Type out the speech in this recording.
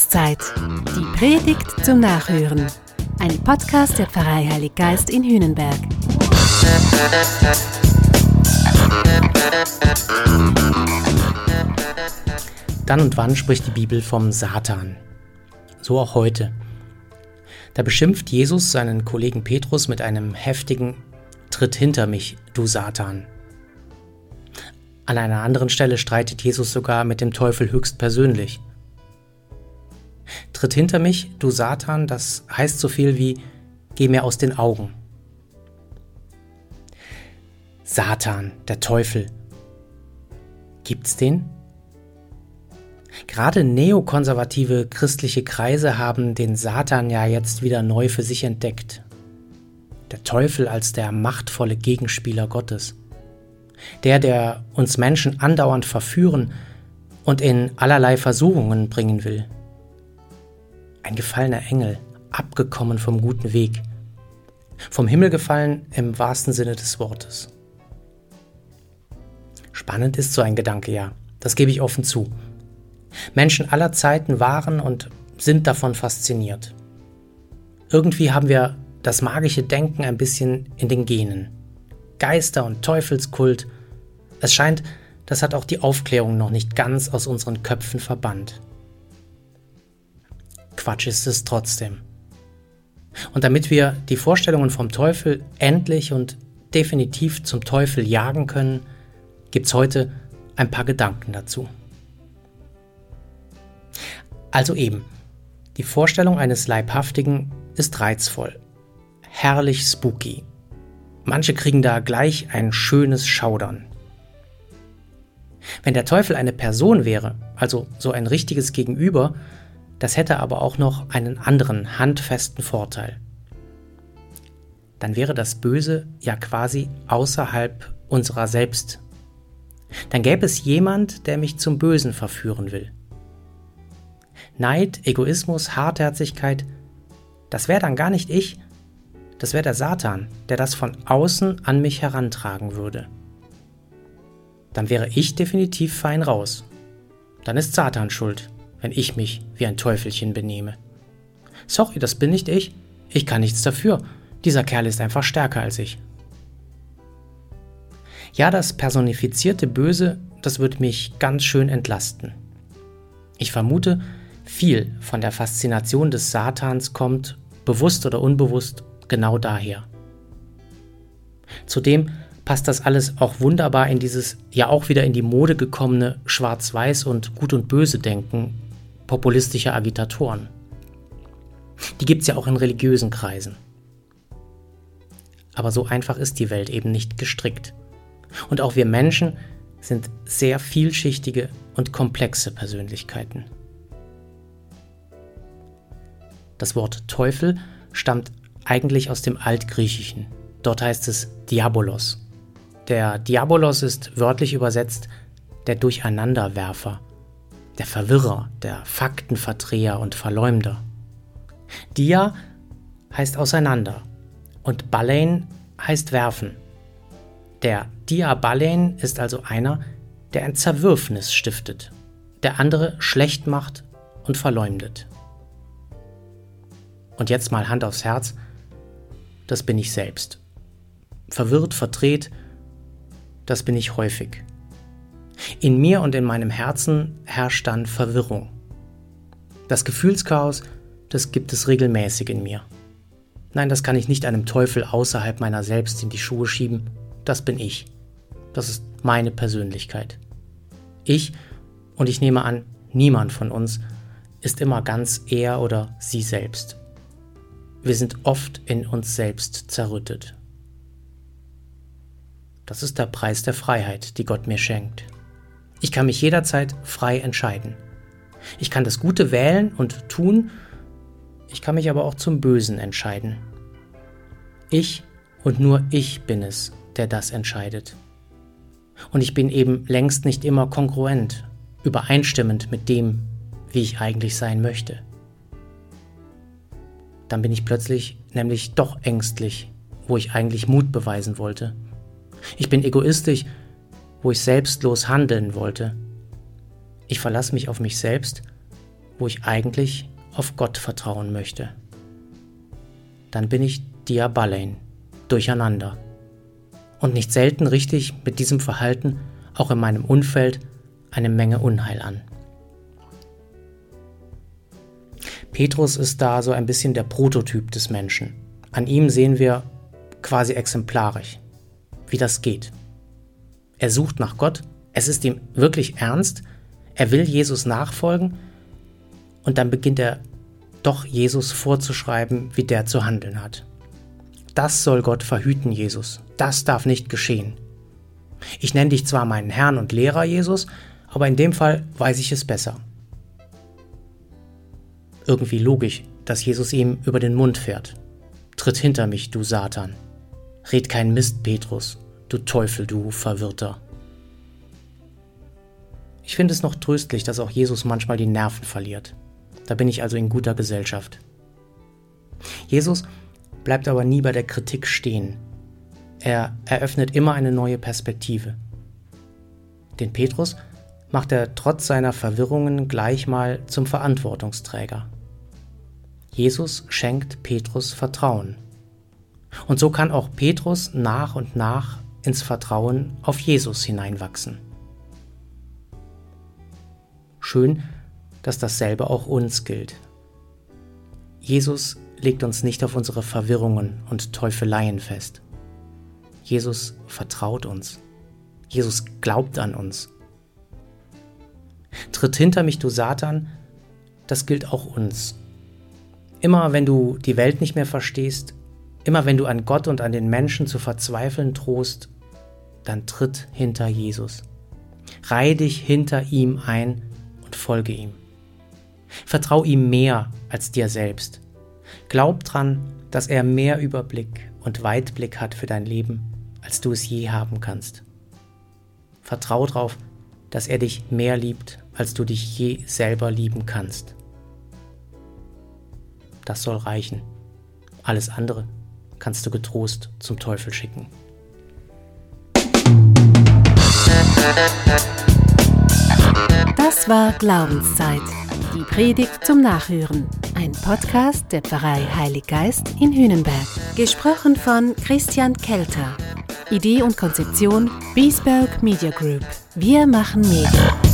Jahreszeit. Die Predigt zum Nachhören. Ein Podcast der Pfarrei Heilig Geist in Hühnenberg. Dann und wann spricht die Bibel vom Satan. So auch heute. Da beschimpft Jesus seinen Kollegen Petrus mit einem heftigen Tritt hinter mich, du Satan. An einer anderen Stelle streitet Jesus sogar mit dem Teufel höchstpersönlich. Tritt hinter mich, du Satan, das heißt so viel wie Geh mir aus den Augen. Satan, der Teufel. Gibt's den? Gerade neokonservative christliche Kreise haben den Satan ja jetzt wieder neu für sich entdeckt. Der Teufel als der machtvolle Gegenspieler Gottes der, der uns Menschen andauernd verführen und in allerlei Versuchungen bringen will. Ein gefallener Engel, abgekommen vom guten Weg, vom Himmel gefallen im wahrsten Sinne des Wortes. Spannend ist so ein Gedanke, ja, das gebe ich offen zu. Menschen aller Zeiten waren und sind davon fasziniert. Irgendwie haben wir das magische Denken ein bisschen in den Genen. Geister- und Teufelskult. Es scheint, das hat auch die Aufklärung noch nicht ganz aus unseren Köpfen verbannt. Quatsch ist es trotzdem. Und damit wir die Vorstellungen vom Teufel endlich und definitiv zum Teufel jagen können, gibt es heute ein paar Gedanken dazu. Also eben, die Vorstellung eines Leibhaftigen ist reizvoll, herrlich spooky. Manche kriegen da gleich ein schönes Schaudern. Wenn der Teufel eine Person wäre, also so ein richtiges Gegenüber, das hätte aber auch noch einen anderen handfesten Vorteil. Dann wäre das Böse ja quasi außerhalb unserer selbst. Dann gäbe es jemand, der mich zum Bösen verführen will. Neid, Egoismus, Hartherzigkeit, das wäre dann gar nicht ich, das wäre der Satan, der das von außen an mich herantragen würde. Dann wäre ich definitiv fein raus. Dann ist Satan schuld, wenn ich mich wie ein Teufelchen benehme. Sorry, das bin nicht ich. Ich kann nichts dafür. Dieser Kerl ist einfach stärker als ich. Ja, das personifizierte Böse, das wird mich ganz schön entlasten. Ich vermute, viel von der Faszination des Satans kommt, bewusst oder unbewusst, genau daher. Zudem passt das alles auch wunderbar in dieses ja auch wieder in die Mode gekommene Schwarz-Weiß und Gut und Böse Denken populistischer Agitatoren. Die gibt es ja auch in religiösen Kreisen. Aber so einfach ist die Welt eben nicht gestrickt. Und auch wir Menschen sind sehr vielschichtige und komplexe Persönlichkeiten. Das Wort Teufel stammt eigentlich aus dem Altgriechischen. Dort heißt es Diabolos. Der Diabolos ist wörtlich übersetzt der Durcheinanderwerfer, der Verwirrer, der Faktenverdreher und Verleumder. Dia heißt auseinander und Balein heißt werfen. Der Diabalein ist also einer, der ein Zerwürfnis stiftet, der andere schlecht macht und verleumdet. Und jetzt mal Hand aufs Herz, das bin ich selbst. Verwirrt, verdreht, das bin ich häufig. In mir und in meinem Herzen herrscht dann Verwirrung. Das Gefühlschaos, das gibt es regelmäßig in mir. Nein, das kann ich nicht einem Teufel außerhalb meiner selbst in die Schuhe schieben. Das bin ich. Das ist meine Persönlichkeit. Ich, und ich nehme an, niemand von uns, ist immer ganz er oder sie selbst. Wir sind oft in uns selbst zerrüttet. Das ist der Preis der Freiheit, die Gott mir schenkt. Ich kann mich jederzeit frei entscheiden. Ich kann das Gute wählen und tun, ich kann mich aber auch zum Bösen entscheiden. Ich und nur ich bin es, der das entscheidet. Und ich bin eben längst nicht immer kongruent, übereinstimmend mit dem, wie ich eigentlich sein möchte dann bin ich plötzlich nämlich doch ängstlich, wo ich eigentlich Mut beweisen wollte. Ich bin egoistisch, wo ich selbstlos handeln wollte. Ich verlasse mich auf mich selbst, wo ich eigentlich auf Gott vertrauen möchte. Dann bin ich Diabalein, durcheinander. Und nicht selten richte ich mit diesem Verhalten auch in meinem Umfeld eine Menge Unheil an. Petrus ist da so ein bisschen der Prototyp des Menschen. An ihm sehen wir quasi exemplarisch, wie das geht. Er sucht nach Gott, es ist ihm wirklich ernst, er will Jesus nachfolgen und dann beginnt er doch Jesus vorzuschreiben, wie der zu handeln hat. Das soll Gott verhüten, Jesus. Das darf nicht geschehen. Ich nenne dich zwar meinen Herrn und Lehrer, Jesus, aber in dem Fall weiß ich es besser. Irgendwie logisch, dass Jesus ihm über den Mund fährt. Tritt hinter mich, du Satan. Red kein Mist, Petrus, du Teufel, du Verwirrter. Ich finde es noch tröstlich, dass auch Jesus manchmal die Nerven verliert. Da bin ich also in guter Gesellschaft. Jesus bleibt aber nie bei der Kritik stehen. Er eröffnet immer eine neue Perspektive. Den Petrus macht er trotz seiner Verwirrungen gleich mal zum Verantwortungsträger. Jesus schenkt Petrus Vertrauen. Und so kann auch Petrus nach und nach ins Vertrauen auf Jesus hineinwachsen. Schön, dass dasselbe auch uns gilt. Jesus legt uns nicht auf unsere Verwirrungen und Teufeleien fest. Jesus vertraut uns. Jesus glaubt an uns. Tritt hinter mich, du Satan, das gilt auch uns. Immer wenn du die Welt nicht mehr verstehst, immer wenn du an Gott und an den Menschen zu verzweifeln drohst, dann tritt hinter Jesus. Reih dich hinter ihm ein und folge ihm. Vertrau ihm mehr als dir selbst. Glaub dran, dass er mehr Überblick und Weitblick hat für dein Leben, als du es je haben kannst. Vertrau darauf, dass er dich mehr liebt, als du dich je selber lieben kannst. Das soll reichen. Alles andere kannst du getrost zum Teufel schicken. Das war Glaubenszeit. Die Predigt zum Nachhören. Ein Podcast der Pfarrei Heilig Geist in Hühnenberg. Gesprochen von Christian Kelter. Idee und Konzeption Biesberg Media Group. Wir machen Medien.